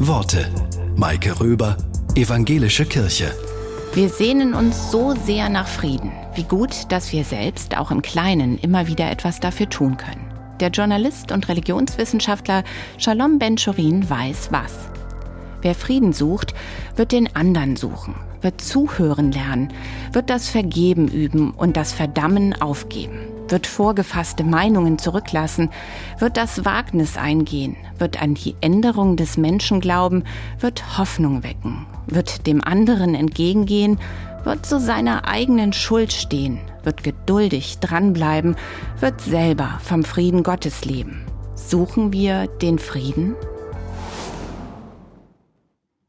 Worte. Maike Röber, Evangelische Kirche. Wir sehnen uns so sehr nach Frieden. Wie gut, dass wir selbst auch im Kleinen immer wieder etwas dafür tun können. Der Journalist und Religionswissenschaftler Shalom Ben-Chorin weiß was. Wer Frieden sucht, wird den anderen suchen, wird zuhören lernen, wird das Vergeben üben und das Verdammen aufgeben wird vorgefasste Meinungen zurücklassen, wird das Wagnis eingehen, wird an die Änderung des Menschen glauben, wird Hoffnung wecken, wird dem anderen entgegengehen, wird zu seiner eigenen Schuld stehen, wird geduldig dranbleiben, wird selber vom Frieden Gottes leben. Suchen wir den Frieden?